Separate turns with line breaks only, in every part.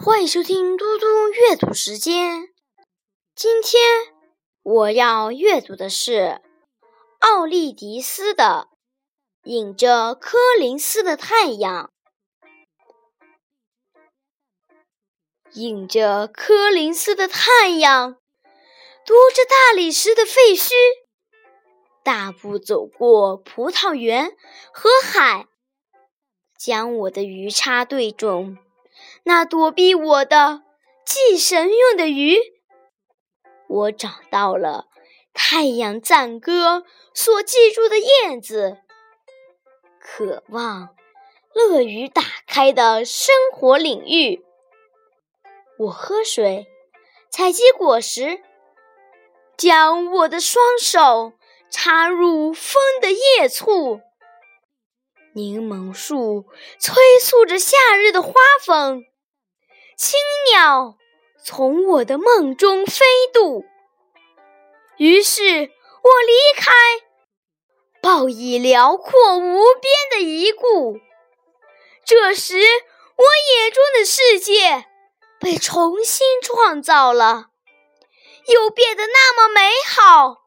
欢迎收听嘟嘟阅读时间。今天我要阅读的是奥利迪斯的《迎着柯林斯的太阳》。迎着柯林斯的太阳，踱着大理石的废墟，大步走过葡萄园和海，将我的鱼叉对准。那躲避我的祭神用的鱼，我找到了太阳赞歌所记住的叶子，渴望乐于打开的生活领域。我喝水，采集果实，将我的双手插入风的叶簇，柠檬树催促着夏日的花粉。青鸟从我的梦中飞渡，于是我离开，抱以辽阔无边的一顾。这时，我眼中的世界被重新创造了，又变得那么美好。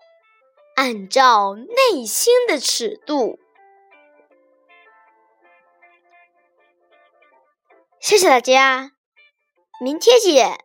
按照内心的尺度，谢谢大家。明天见。